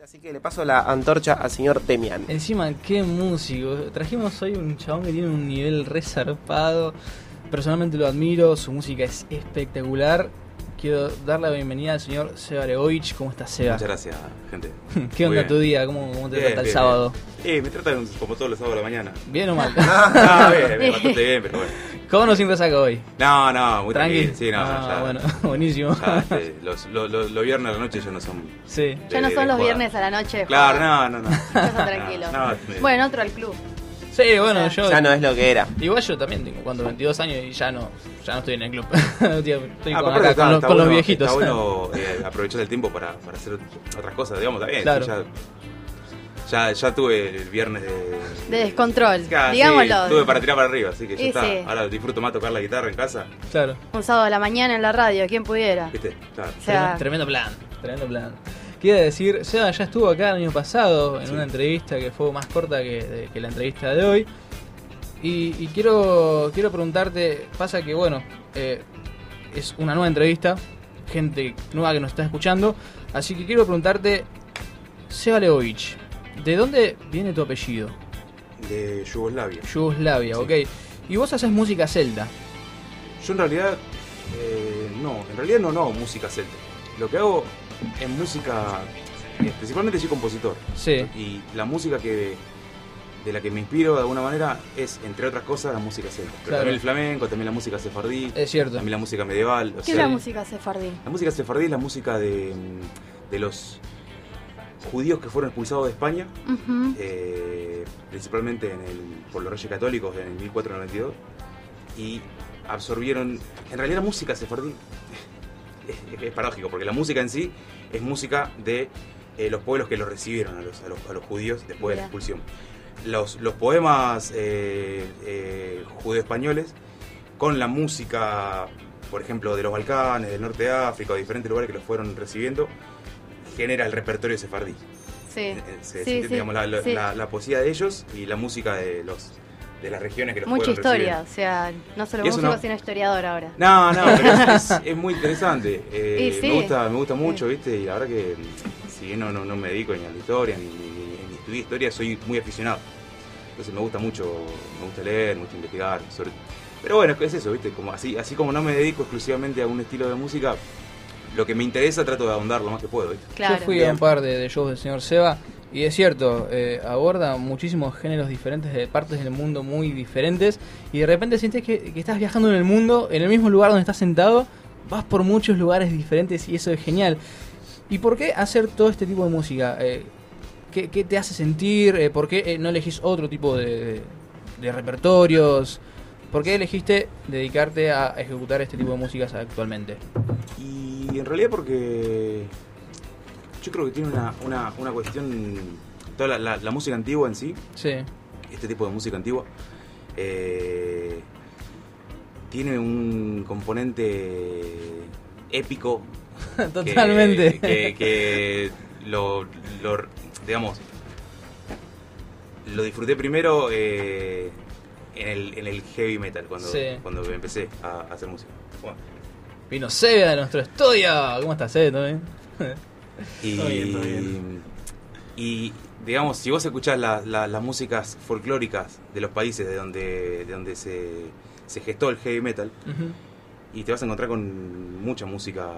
Así que le paso la antorcha al señor Demian. Encima, qué músico. Trajimos hoy un chabón que tiene un nivel resarpado. Personalmente lo admiro, su música es espectacular. Quiero dar la bienvenida al señor Seba Legovich. ¿Cómo estás, Seba? Muchas gracias, gente. ¿Qué Muy onda bien. tu día? ¿Cómo, cómo te Bien, trata el bien, sábado? bien. Eh, me tratan como todos los sábados de la mañana. ¿Bien o mal? Ah, bien, bien, bastante bien, pero bueno. ¿Cómo nos sin resaca hoy? No, no, muy Tranqui. tranquilo. Sí, no, Ah, ya. bueno, buenísimo. ya, este, los, los, los- los viernes a la noche ya no son. Sí. Ya no son los joda. viernes a la noche. Claro, no, no, no. Ya son tranquilos. No, Bueno, otro al club. Sí, bueno, yo. Ya no es lo que era. Igual yo también tengo cuando 22 años y ya no, ya no estoy en el club. Estoy Ah, con, aparte acá, está- con los, está con los bueno- viejitos. Está bueno eh, aprovechar el tiempo para, para hacer otras cosas, digamos, bien. Claro. sí, ya, ya, ya tuve el viernes de. De descontrol, Ah, sí, digámoslo. tuve para tirar para arriba, así que ya Y está. sí. Ahora disfruto más tocar la guitarra en casa. Claro. Un sábado a la mañana en la radio, ¿quién pudiera? ¿Viste? Claro. O sea, Tremendo plan, tremendo plan. Quiero decir, Seba ya estuvo acá el año pasado en Sí. una entrevista que fue más corta que, de- que la entrevista de hoy. Y, y quiero, quiero preguntarte, pasa que bueno, eh, es una nueva entrevista, gente nueva que nos está escuchando, así que quiero preguntarte, Seba Leovich, ¿de dónde viene tu apellido? De Yugoslavia. Yugoslavia, Sí. ok. Y vos haces música celta. Yo en realidad, eh, no, en realidad no, no hago música celta. Lo que hago es música, eh, principalmente soy compositor. Sí. Y la música que de la que me inspiro de alguna manera es, entre otras cosas, la música celta. Pero Claro. también el flamenco, también la música sefardí, Es cierto. también la música medieval. o ¿Qué sea, es la música sefardí? la música sefardí es la música de, de los judíos que fueron expulsados de España, eh, principalmente en el, por los reyes católicos en el 1492, y absorbieron, en realidad la música sefardí es, es paradójico, porque la música en sí es música de eh, los pueblos que los recibieron a los, a los, a los judíos después de la expulsión. Los, los poemas eh, eh, judeo-españoles con la música, por ejemplo, de los Balcanes, del norte de África, o de diferentes lugares que los fueron recibiendo, genera el repertorio sefardí. Sí. Se- Sí, se- sí, digamos, la, la- sí. la- la poesía de ellos y la música de los de las regiones que los Mucha historia, o sea, no solo músico, no- sino historiador ahora. No, no, pero es, es- es muy interesante. Eh, sí. me, gusta, me gusta mucho, ¿viste? Y la verdad que, si bien no, no, no me dedico ni a la historia, ni, ni, ni- ni estudié historia, soy muy aficionado. Entonces me gusta mucho, me gusta leer, me gusta investigar. Sobre... Pero bueno, es eso, ¿viste? Como así, así como no me dedico exclusivamente a un estilo de música, lo que me interesa trato de ahondar lo más que puedo, ¿viste? Claro. Yo fui a un par de, de shows del señor Seba y es cierto, eh, aborda muchísimos géneros diferentes de partes del mundo muy diferentes y de repente sientes que, estás viajando en el mundo, en el mismo lugar donde estás sentado, vas por muchos lugares diferentes y eso es genial. ¿Y por qué hacer todo este tipo de música? Eh, ¿qué, qué te hace sentir? Eh, ¿Por qué eh, no elegís otro tipo de repertorios? ¿Por qué elegiste dedicarte a ejecutar este tipo de músicas actualmente? Y en realidad porque yo creo que tiene una, una, una cuestión, toda la, la- la música antigua en sí, Sí, este tipo de música antigua, eh, tiene un componente épico. que- totalmente. Que, que lo, lo- digamos, lo disfruté primero eh, en, el, en el heavy metal, cuando, Sí. cuando empecé a, a hacer música. Bueno, Vino Seba de nuestro estudio. ¿Cómo estás, Seba? ¿Todo bien? Y, Todo bien, todo bien. y, digamos, si vos escuchás la- la- las músicas folclóricas de los países de donde, de donde se, se gestó el heavy metal, y te vas a encontrar con mucha música,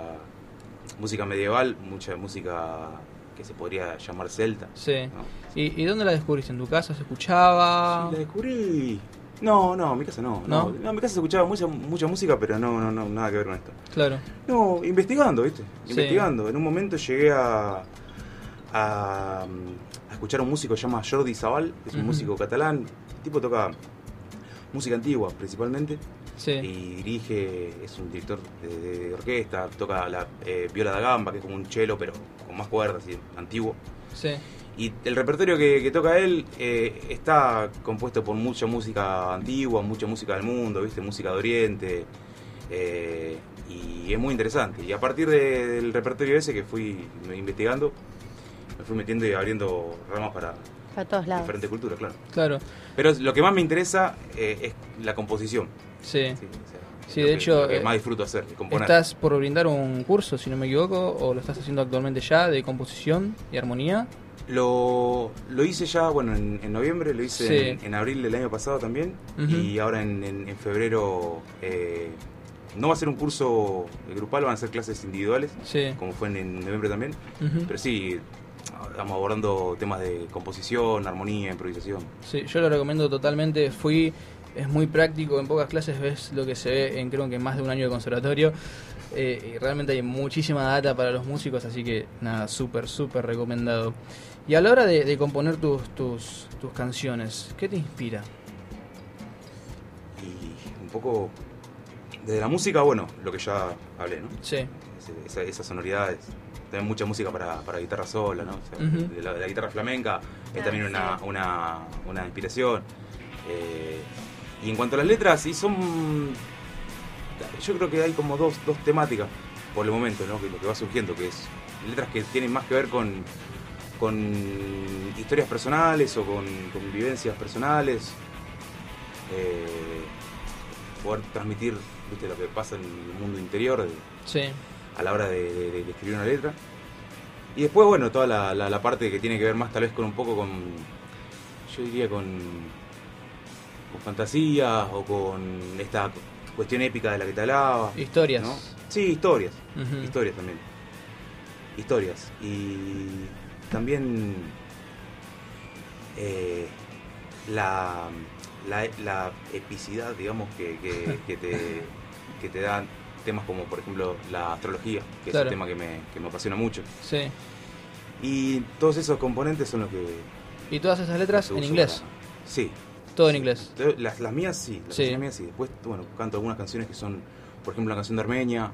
música medieval, mucha música que se podría llamar celta. Sí. ¿no? ¿Y, y dónde la descubriste? ¿En tu casa se escuchaba? Sí, la descubrí. No, no, en mi casa no. ¿No? No, No, en mi casa se escuchaba mucha, mucha música, pero no, no, no, nada que ver con esto. Claro. No, investigando, ¿viste? Sí. Investigando. En un momento llegué a, a, a escuchar a un músico que se llama Jordi Zabal, que es un músico catalán. El tipo toca música antigua principalmente Sí. y dirige, es un director de, de orquesta, toca la eh, viola da gamba, que es como un cello, pero con más cuerdas, así, antiguo. Sí. Y el repertorio que, que toca él eh, está compuesto por mucha música antigua, mucha música del mundo, ¿viste? música de Oriente. eh, y es muy interesante. Y a partir de- del repertorio ese que fui investigando, me fui metiendo y abriendo ramas para Para todos lados. diferentes culturas, claro. Claro. Pero lo que más me interesa eh, es la composición. Sí. Sí, o sea, Sí, de que- hecho, lo que eh, más disfruto hacer, componer. ¿Estás por brindar un curso, si no me equivoco, o lo estás haciendo actualmente ya, de composición y armonía? Lo, lo hice ya, bueno, en, en noviembre, lo hice Sí. en, en abril del año pasado también. Y ahora en, en- febrero eh, no va a ser un curso grupal, van a ser clases individuales, Sí. como fue en, en noviembre también. Pero sí, estamos abordando temas de composición, armonía, improvisación. Sí, yo lo recomiendo totalmente. Fui, es muy práctico, en pocas clases ves lo que se ve en creo que más de un año de conservatorio. Eh, y realmente hay muchísima data para los músicos, así que nada, súper, súper recomendado. Y a la hora de, de componer tus, tus, tus canciones, ¿qué te inspira? Y un poco desde la música, bueno, lo que ya hablé, ¿no? Sí, Ese- esa- esas sonoridades. También mucha música para, para guitarra sola, ¿no? O sea, Ujú. de, la, de la guitarra flamenca es Ah, también una, sí. una, una inspiración. Eh, y en cuanto a las letras, sí son. Yo creo que hay como dos, dos temáticas por el momento, ¿no? Que lo que va surgiendo, que es letras que tienen más que ver con, con historias personales o con, con vivencias personales. Eh, poder transmitir ¿viste, lo que pasa en el mundo interior. de- sí, a la hora de, de- de escribir una letra. Y después, bueno, toda la, la- la parte que tiene que ver más tal vez con un poco con, yo diría con, con fantasía o con esta cuestión épica de la que te hablaba. historias. ¿no? Sí, historias. Historias también. Historias. Y también eh, la, la, la epicidad, digamos, que, que, que te, que te dan temas como, por ejemplo, la astrología, que Claro. es un tema que me, que me apasiona mucho. Sí. Y todos esos componentes son los que... ¿Y todas esas letras en inglés? para- Sí. Todo en inglés. Las, las mías sí, las Sí. mías sí. Después, bueno, canto algunas canciones que son, por ejemplo, una canción de Armenia,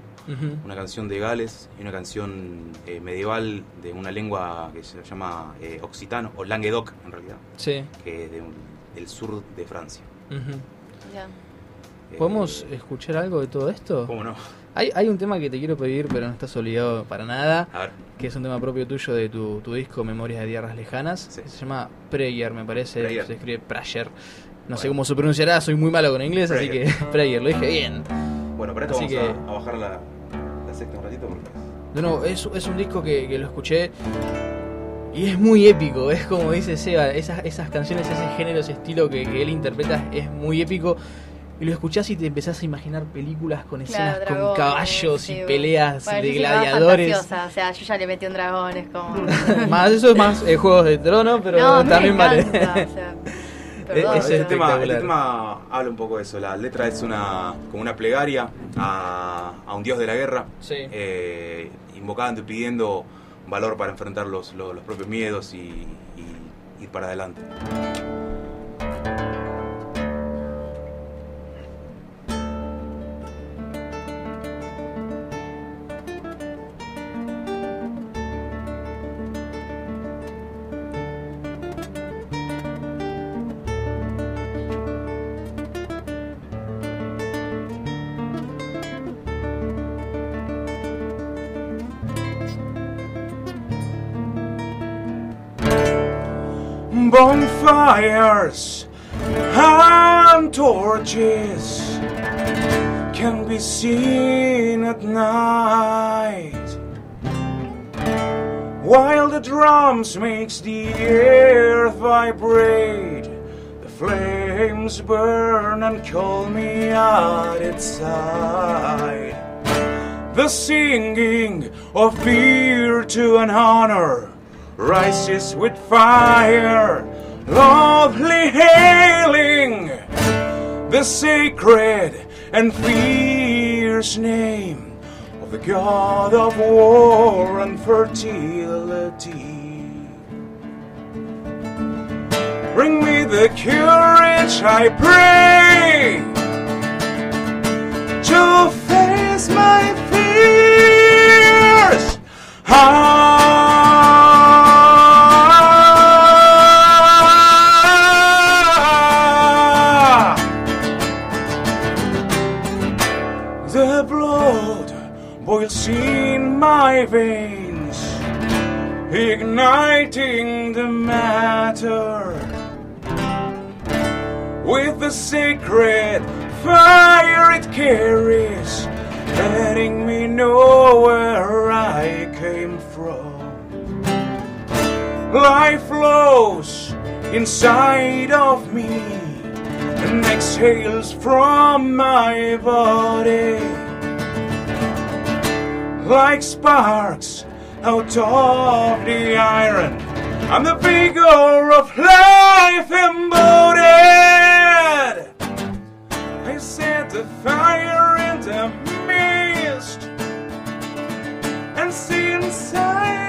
una canción de Gales y una canción eh, medieval de una lengua que se llama eh, occitano, o languedoc en realidad, Sí. que es de un- del sur de Francia. Eh, ¿Podemos escuchar algo de todo esto? ¿Cómo no? Hay, hay un tema que te quiero pedir, pero no estás obligado para nada, A ver, que es un tema propio tuyo de tu, tu disco Memorias de Tierras Lejanas, Sí. se llama Prayer, me parece, Prayer. se escribe Prayer. No sé Bueno. cómo se pronunciará, soy muy malo con inglés, así Prayer. que Prayer, lo dije bien. bueno, para esto Así vamos que- a, a bajar la, la sexta un ratito porque... Nuevo, es, es un disco que, que lo escuché y es muy épico, es como dice Seba, esas, esas canciones, ese género, ese estilo que, que él interpreta es muy épico. Y lo escuchás y te empezás a imaginar películas con escenas Claro, con caballos sí, y peleas bueno, de yo gladiadores. O sea, yo ya le metí un dragón, es como. más eso es más eh, Juegos de Trono, pero no, también vale. o sea, Eh, perdón, es pero- tema, habla un poco de eso. La letra es una como una plegaria a, a un dios de la guerra, Sí. eh, invocando y pidiendo valor para enfrentar los, los, los propios miedos y, y ir para adelante. Bonfires and torches can be seen at night. While the drums makes the earth vibrate The flames burn and call me at its side. The singing of fear to an honor rises with fire, lovely hailing the sacred and fierce name of the god of war and fertility. Bring me the courage, I pray, to face my fears. Ah! My veins, igniting the matter with the sacred fire it carries, letting me know where I came from. Life flows inside of me and exhales from my body like sparks out of the iron. I'm the vigor of life embodied. I set the fire in the mist and see inside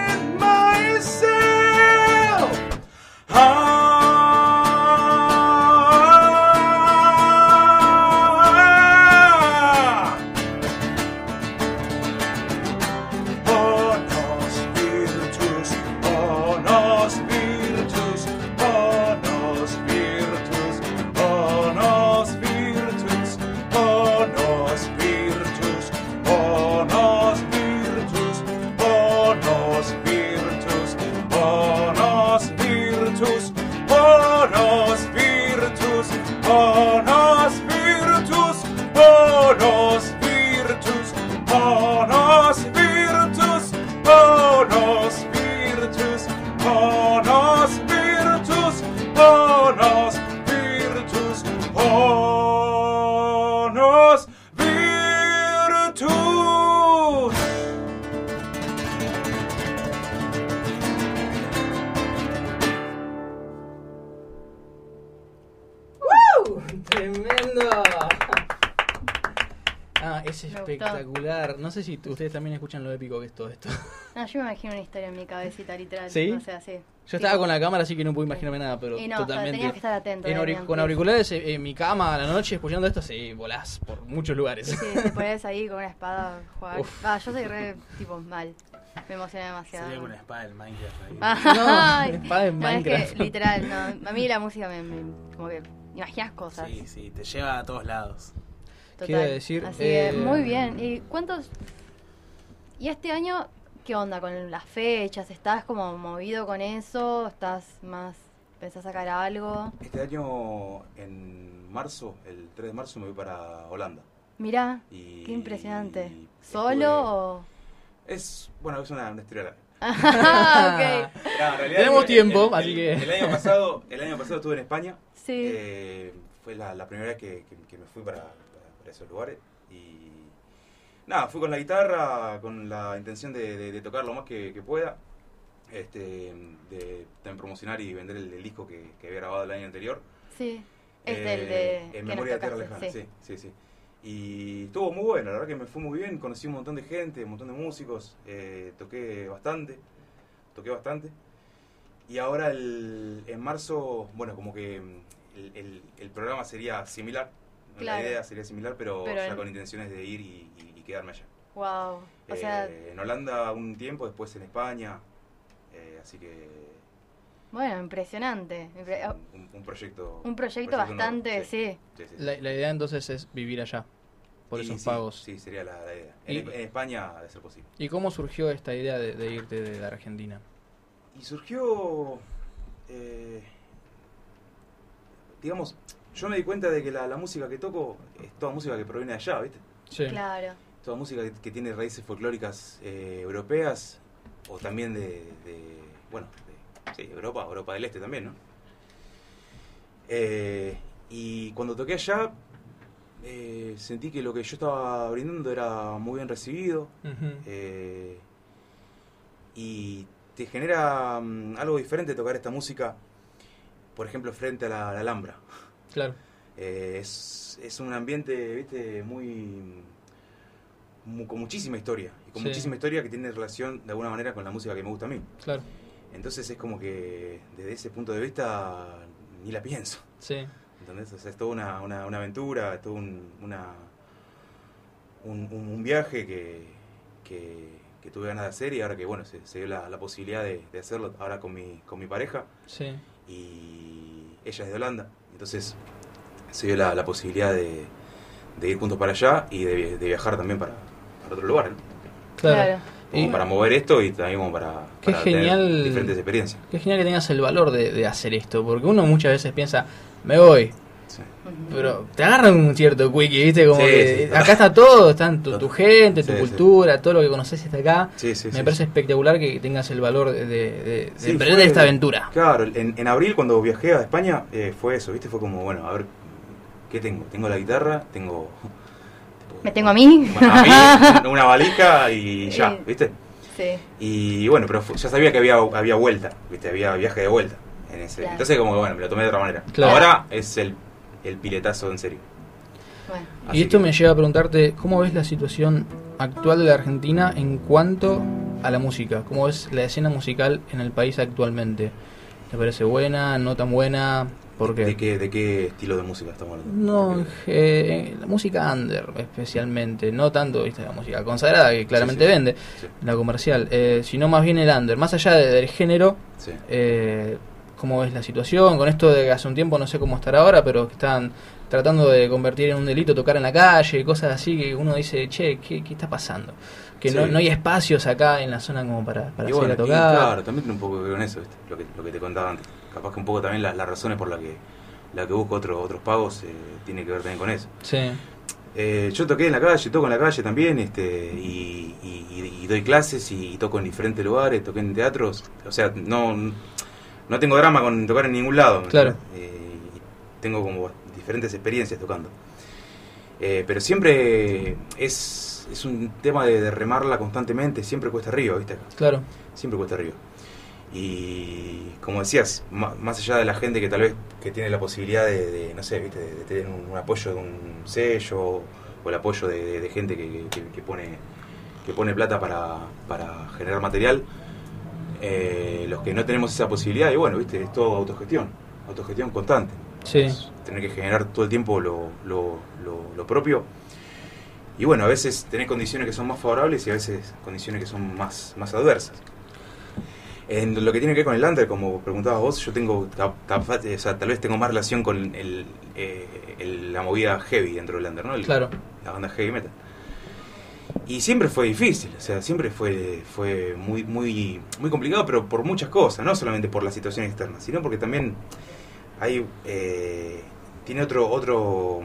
sé si ustedes también escuchan lo épico que es todo esto. No, yo me imagino una historia en mi cabecita, literal. ¿Sí? O sea, sí. Yo estaba con la cámara, así que no puedo imaginarme nada, pero Y no, totalmente. tenías que estar atento. En auri- Damián, con auriculares eh, en mi cama a la noche escuchando esto, sí, volás por muchos lugares. Sí, te pones ahí con una espada a jugar. Uf. Ah, yo soy re, tipo, mal. Me emocioné demasiado. Sería con una espada del Minecraft ahí. Ay, No, espada en no, es Minecraft. que, literal, no. A mí la música me, me- como que imaginas cosas. Sí, sí, te lleva a todos lados. Total. ¿Qué iba a decir? Así que, Eh, muy bien. ¿Y cuántos? ¿Y este año qué onda con las fechas? ¿Estás como movido con eso? ¿Estás más. pensás sacar algo? Este año, en marzo, el 3 de marzo, me voy para Holanda. Mirá, Y qué impresionante. ¿Solo o.? Es, bueno, es una, una historia larga. Ah, ok. No, en realidad, Tenemos el- tiempo, el- así el- que- El año pasado, el año pasado estuve en España. Sí. Eh, fue la, la primera vez que, que- que me fui para, para- esos lugares. Y nada, fui con la guitarra, con la intención de, de- de tocar lo más que, que pueda. Este, de también promocionar y vender el, el disco que, que había grabado el año anterior. Sí. Es Eh, de. En Memoria de Tierra Lejana, sí, sí, sí. Y estuvo muy bueno, la verdad que me fue muy bien, conocí un montón de gente, un montón de músicos, eh, toqué bastante, toqué bastante. Y ahora el- en marzo, bueno, como que el, el- el programa sería similar, Claro. la idea sería similar, pero, Pero ya en- con intenciones de ir y, y- y quedarme allá. Wow. O sea, Eh, en Holanda un tiempo, después en España, eh, así que bueno, impresionante. Impre- un, un proyecto... Un proyecto bastante, sí. sí, sí, sí. La, la idea entonces es vivir allá, por Y esos sí, pagos. Sí, sería la, la idea. En, en España, de ser posible. ¿Y cómo surgió esta idea de, de irte de la Argentina? Y surgió, eh, digamos, yo me di cuenta de que la, la música que toco es toda música que proviene de allá, ¿viste? Sí. Claro. Toda música que, que tiene raíces folclóricas eh, europeas o también de, de, bueno, de, sí, Europa, Europa del Este también, ¿no? Eh, y cuando toqué allá, eh, sentí que lo que yo estaba brindando era muy bien recibido. Eh, y te genera mm, algo diferente tocar esta música, por ejemplo, frente a la, la Alhambra. Claro. Eh, es, es un ambiente, viste, muy, mu- con muchísima historia. Y con Sí. muchísima historia que tiene relación de alguna manera con la música que me gusta a mí. Claro. Entonces es como que desde ese punto de vista ni la pienso. Sí. ¿Entendés? O sea, es toda una, una, una aventura, es todo un, una, un, un- un viaje que, que, que tuve ganas de hacer y ahora que bueno, se, se dio la, la posibilidad de, de hacerlo ahora con mi, con mi pareja Sí. y ella es de Holanda. Entonces se dio la, la posibilidad de, de ir juntos para allá y de, de viajar también para, para otro lugar, ¿no? Claro. Como Y- para mover esto y también como para, Qué para tener diferentes experiencias. Qué genial que tengas el valor de, de hacer esto, porque uno muchas veces piensa, me voy, Sí. Pero te agarran un cierto quickie, ¿viste? Como Sí, que sí. acá está todo, están tu, tu gente, tu Sí, sí. cultura, todo lo que conoces está acá. Sí, sí, Me sí, parece sí. espectacular que tengas el valor de, de- de Sí, emprender fue- esta aventura. Claro, en, en abril cuando viajé a España eh, fue eso, ¿viste? Fue como, bueno, a ver, ¿qué tengo? Tengo la guitarra, tengo... Me tengo a mí. Bueno, a mí, una valija y ya, Y- ¿viste? Sí. Y bueno, pero ya sabía que había, había vuelta, ¿viste? Había viaje de vuelta. En ese. Claro. Entonces como que bueno, me lo tomé de otra manera. Claro. Ahora es el, el piletazo en serio. Bueno. Y esto que- me lleva a preguntarte, ¿cómo ves la situación actual de la Argentina en cuanto a la música? ¿Cómo ves la escena musical en el país actualmente? ¿Te parece buena, no tan buena? ¿Por qué? ¿De qué, ¿De qué estilo de música estamos hablando? No, eh, la música under especialmente, no tanto ¿viste? la música consagrada que claramente Sí, sí. vende, Sí, la comercial, eh, sino más bien el under, más allá de- del género, sí. eh, ¿cómo ves la situación? Con esto de que hace un tiempo, no sé cómo estará ahora, pero que están tratando de convertir en un delito tocar en la calle, cosas así que uno dice, che, ¿qué, qué está pasando? Que no, Sí. no hay espacios acá en la zona como para, para bueno, a tocar. claro, también tiene un poco que ver con eso, ¿viste? Lo, que, lo que te contaba antes. Capaz que un poco también las, las razones por las que, la que busco otro, otros pagos eh, tiene que ver también con eso. Sí, Eh, yo toqué en la calle, toco en la calle también, este, y, y- y doy clases y toco en diferentes lugares, toqué en teatros, o sea, no, no tengo drama con tocar en ningún lado. Eh, tengo como diferentes experiencias tocando. Eh, pero siempre es, es un tema de, de remarla constantemente, siempre cuesta arriba, ¿viste? claro, Siempre cuesta arriba. Y como decías, más allá de la gente que tal vez que tiene la posibilidad de, de, no sé, ¿viste? de, de tener un, un apoyo de un sello o el apoyo de gente que, que- que pone que pone plata para, para generar material, eh, los que no tenemos esa posibilidad, y bueno, viste, es todo autogestión, autogestión constante. sí, Es tener que generar todo el tiempo lo, lo, lo- lo propio. Y bueno, a veces tenés condiciones que son más favorables y a veces condiciones que son más, más adversas. En lo que tiene que ver con el under, como preguntabas vos, yo tengo, ta- ta- o sea, tal vez tengo más relación con el, eh, el- la movida heavy dentro del under, ¿no? El- Claro. La banda heavy metal. Y siempre fue difícil, o sea, siempre fue, fue muy, muy, muy complicado, pero por muchas cosas, no solamente por la situación externa, sino porque también hay, eh, tiene otro, otro,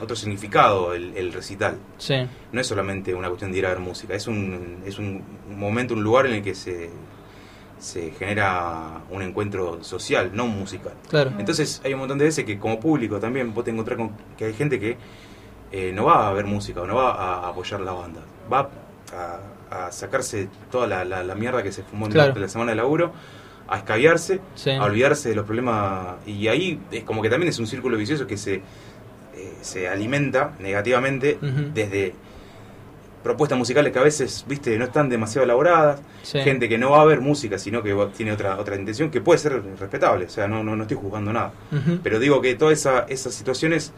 otro significado el, el recital. sí, No es solamente una cuestión de ir a ver música, es un, es un momento, un lugar en el que se, se genera un encuentro social, no musical. claro, Entonces hay un montón de veces que como público también vos te encontrás con que hay gente que eh, no va a ver música o no va a apoyar la banda, va a, a sacarse toda la, la- la mierda que se fumó Claro. durante la semana de laburo, a escabiarse, sí, a olvidarse de los problemas y ahí es como que también es un círculo vicioso que se, eh, se alimenta negativamente desde propuestas musicales que a veces, viste, no están demasiado elaboradas, sí. gente que no va a ver música, sino que tiene otra otra intención, que puede ser respetable, o sea, no, no, no estoy juzgando nada. Pero digo que todas esa, esas situaciones,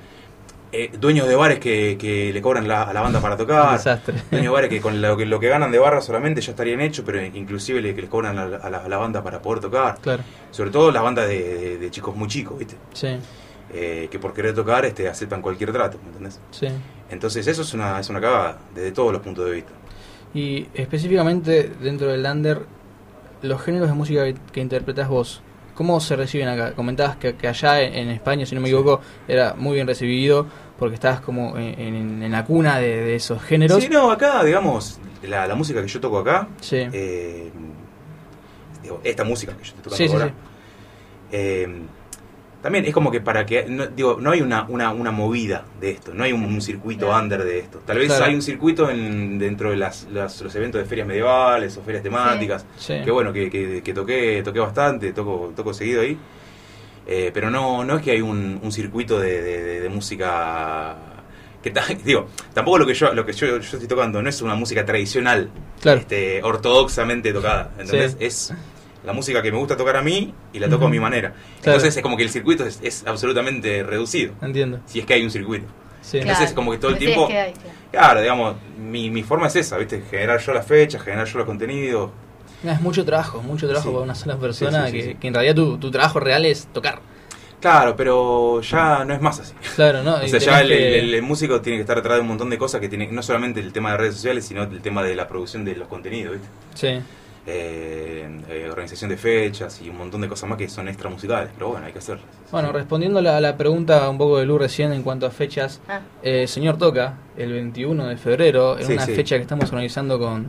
eh, dueños de bares que, que le cobran la- a la banda para tocar, desastre. dueños de bares que con lo que, lo que ganan de barra solamente ya estarían hechos, pero inclusive le, que les cobran a la, a la- a la banda para poder tocar. Claro, Sobre todo las bandas de, de- de chicos muy chicos, ¿viste? sí, Eh, que por querer tocar este, aceptan cualquier trato, ¿me entendés? sí. Entonces eso es una, es una cagada, desde todos los puntos de vista. Y específicamente dentro del under, los géneros de música que, que interpretas vos, ¿cómo se reciben acá? Comentabas que, que allá en, España, si no me Sí. equivoco, era muy bien recibido porque estabas como en, en- en la cuna de, de esos géneros. Sí, no, acá, digamos, la, la música que yo toco acá, Sí, eh, digo, esta música que yo estoy tocando Sí, sí, ahora, sí. eh, también es como que para que, no, digo, no hay una, una, una movida de esto, no hay un, un circuito Claro. under de esto. Tal vez Claro. hay un circuito en, dentro de las, las- los eventos de ferias medievales o ferias temáticas, sí. que bueno, que, que, que toqué, toqué bastante, toco, toco seguido ahí. Eh, pero no, no es que hay un, un circuito de, de- de- de música que digo, tampoco lo que yo lo que yo, yo estoy tocando no es una música tradicional, Claro. este, ortodoxamente tocada, ¿entendés? Sí. Es la música que me gusta tocar a mí y la toco a mi manera. Claro. Entonces es como que el circuito es, es absolutamente reducido, Entiendo. si es que hay un circuito. Sí. Claro. Entonces, como que todo el Sí, tiempo- es que hay, claro. Claro, digamos, mi, mi forma es esa, ¿viste? Generar yo las fechas, generar yo los contenidos. Es mucho trabajo, mucho trabajo Sí. para una sola persona Sí, sí, sí, que, sí. que en realidad tu, tu trabajo real es tocar. Claro, pero ya no es más así. Claro, ¿no? O sea, ya tenés el, que- el- el músico tiene que estar atrás de un montón de cosas que tiene, no solamente el tema de redes sociales, sino el tema de la producción de los contenidos, ¿viste? Sí, eh, eh, organización de fechas y un montón de cosas más que son extra musicales, pero bueno, hay que hacerlas. Bueno, respondiendo a la, a la pregunta un poco de Lu recién en cuanto a fechas, Ah. eh, señor Toca, el 21 de febrero, en Sí, una sí. fecha que estamos organizando con,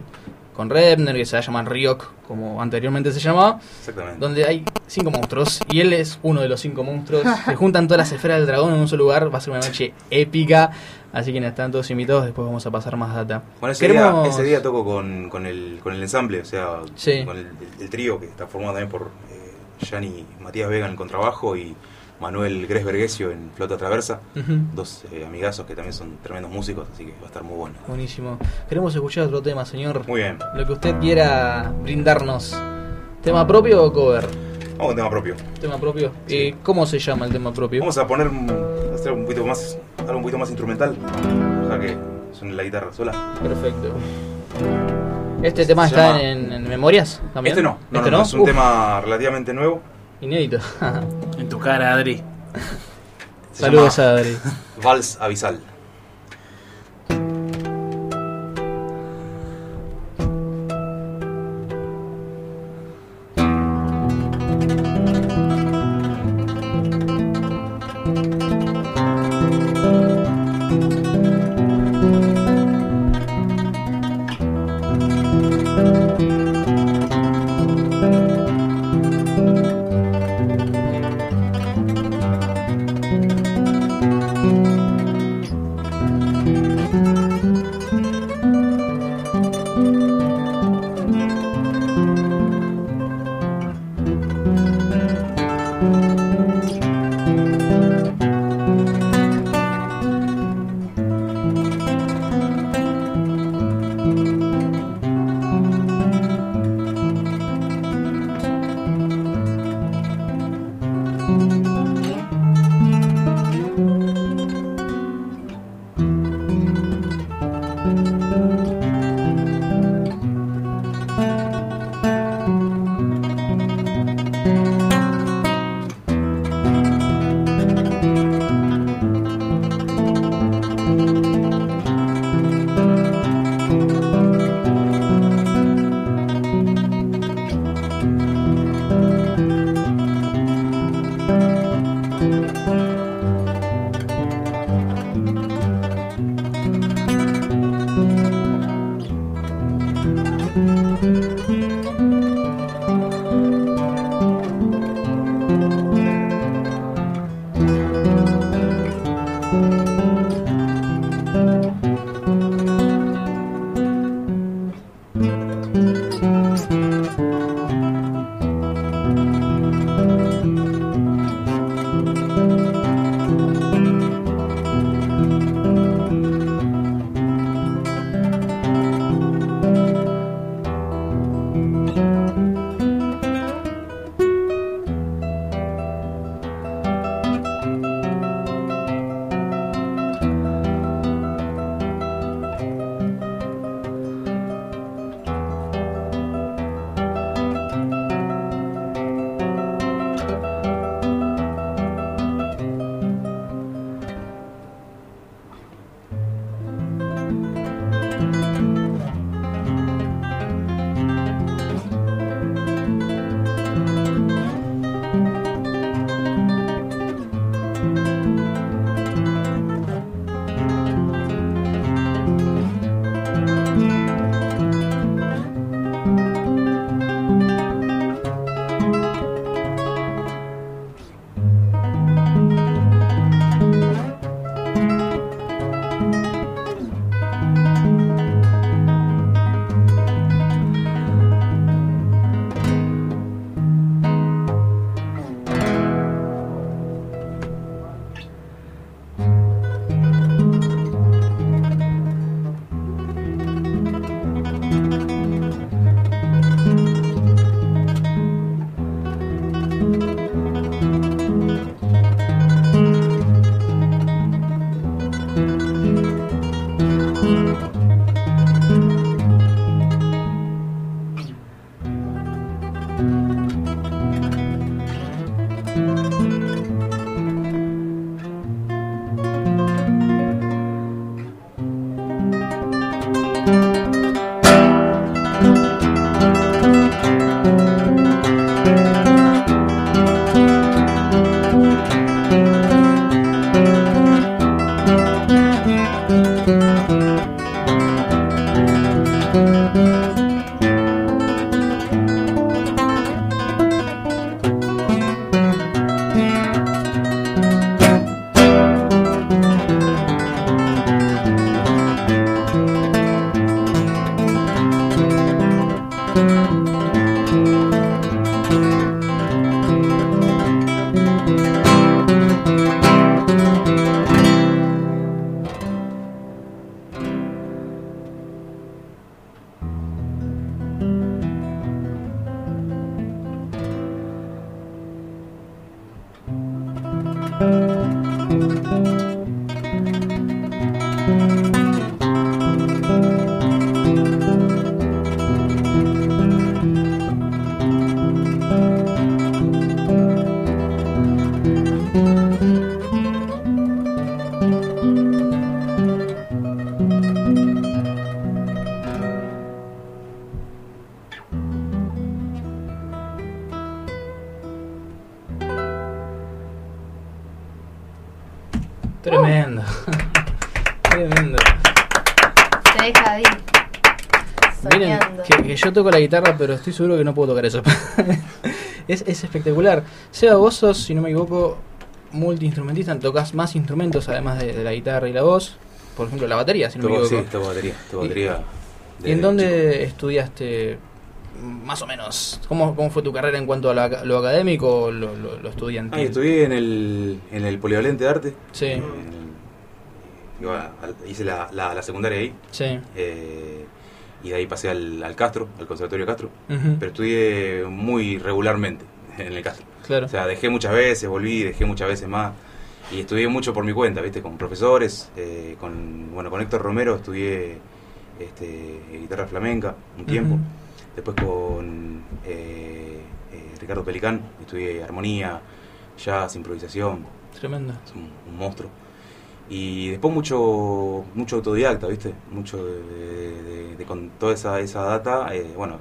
con Rebner, que se va a llamar Ryok, como anteriormente se llamaba, Exactamente. donde hay cinco monstruos y él es uno de los cinco monstruos. Se juntan todas las esferas del dragón en un solo lugar, va a ser una noche épica. Así que están todos invitados, después vamos a pasar más data. Bueno, ese, Queremos- día, ese día toco con, con, el, con el ensamble, o sea, Sí. con el, el trío que está formado también por eh, Gianni Matías Vega en el contrabajo y Manuel Gres Vergesio en flauta traversa. Dos eh, amigazos que también son tremendos músicos, así que va a estar muy bueno. Buenísimo. Queremos escuchar otro tema, señor. Muy bien. Lo que usted quiera brindarnos. ¿Tema propio o cover? Vamos a un tema propio. ¿Tema propio? Sí. Eh, ¿Cómo se llama el tema propio? Vamos a poner un- hacer un poquito más, algo un poquito más instrumental, o sea que suene la guitarra sola. Perfecto. ¿Este tema Se está llama- en, en memorias también? Este no, no, ¿Este no, no, es un Uf, tema relativamente nuevo. Inédito. En tu cara, Adri. Se Saludos a Adri. Vals Avisal. Toco la guitarra, pero estoy seguro que no puedo tocar eso. es, es espectacular. Seba, vos sos, si no me equivoco, multiinstrumentista, tocas más instrumentos además de, de la guitarra y la voz. Por ejemplo, la batería, si no me equivoco. sí, toco batería. Toco Y- batería ¿Y en dónde chico. estudiaste, más o menos? ¿Cómo, cómo fue tu carrera en cuanto a la- lo académico o lo, lo, lo estudiantil? Ah, estudié en el, en el Polivalente de Arte. Sí. En el- hice la, la, la secundaria ahí. Sí. eh, y de ahí pasé al, al Castro, al Conservatorio Castro. Pero estudié muy regularmente en el Castro. Claro. O sea, dejé muchas veces, volví, dejé muchas veces más. Y estudié mucho por mi cuenta, ¿viste? Con profesores, eh, con, bueno, con Héctor Romero estudié este, guitarra flamenca un tiempo. Después con eh, eh, Ricardo Pelicán estudié armonía, jazz, improvisación, Tremendo. es un, un monstruo. Y después mucho mucho autodidacta, ¿viste? Mucho de, de- de- de con toda esa, esa data, eh, bueno,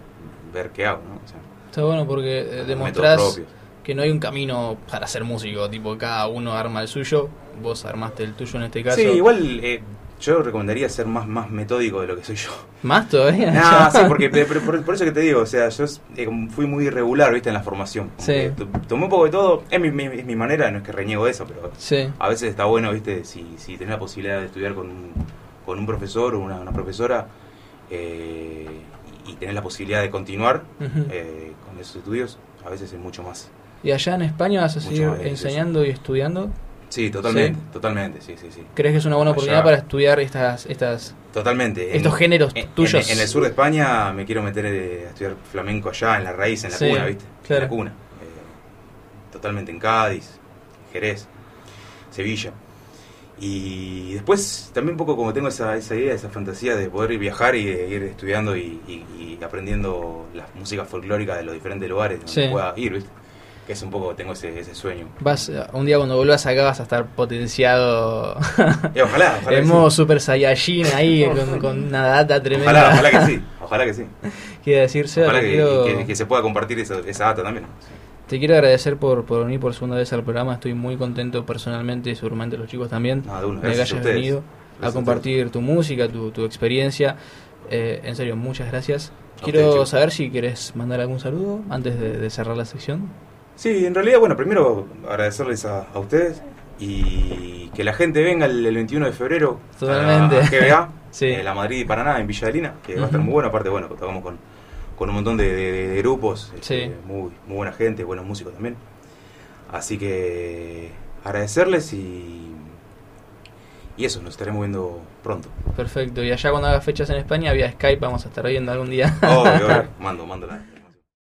ver qué hago, ¿no? O sea, Está bueno porque eh, demostrás que no hay un camino para ser músico, tipo cada uno arma el suyo, vos armaste el tuyo en este caso. Sí, igual eh, yo recomendaría ser más, más metódico de lo que soy yo. ¿Más todavía? Ah, sí, porque por, por eso que te digo, o sea, yo eh, fui muy irregular, viste, en la formación. Sí. Tomé un poco de todo, es mi, mi- es mi manera, no es que reniego eso, pero Sí, a veces está bueno, viste, si, si tenés la posibilidad de estudiar con un, con un profesor o una, una profesora eh, y, tenés la posibilidad de continuar eh, con esos estudios, a veces es mucho más. ¿Y allá en España vas a seguir enseñando y estudiando? Sí, totalmente, Sí. totalmente, sí, sí, sí. ¿Crees que es una buena Allá. oportunidad para estudiar estas, estas, Totalmente. estos En- géneros en, tuyos? En, en el sur de España me quiero meter eh, a estudiar flamenco allá, en la raíz, en la Sí, cuna, ¿viste? claro. En la cuna. Eh, totalmente en Cádiz, Jerez, Sevilla. Y después también un poco como tengo esa, esa idea, esa fantasía de poder ir viajar y de ir estudiando y, y- y aprendiendo las músicas folclóricas de los diferentes lugares donde Sí. pueda ir, ¿viste? Que es un poco, tengo ese, ese sueño. Vas, un día cuando vuelvas acá vas a estar potenciado Y ojalá, ojalá. en modo sí. Super Saiyajin ahí con, con una data tremenda. Ojalá, ojalá que sí, ojalá que sí. Quiero decir, Seba, Ojalá que, quiero- que- que se pueda compartir esa, esa data también. Te quiero agradecer por, por venir por segunda vez al programa. Estoy muy contento personalmente y seguramente los chicos también No, de una, de que a hayas venido Gracias a a compartir tu música, tu, tu experiencia. Eh, en serio, muchas gracias. Quiero saber si querés mandar algún saludo antes de, de cerrar la sección. Sí, en realidad, bueno, primero agradecerles a, a ustedes y que la gente venga el, el 21 de febrero Totalmente. a, GBA, Sí. eh, la Madrid y Paraná, en Villa Adelina, que va a estar muy bueno. Aparte, bueno, tocamos con, con un montón de, de- de grupos, este, muy, muy buena gente, buenos músicos también. Así que agradecerles y, y eso, nos estaremos viendo pronto. Perfecto. Y allá cuando haga fechas en España, vía Skype, vamos a estar viendo algún día. Obvio, obvio. mando, mando la.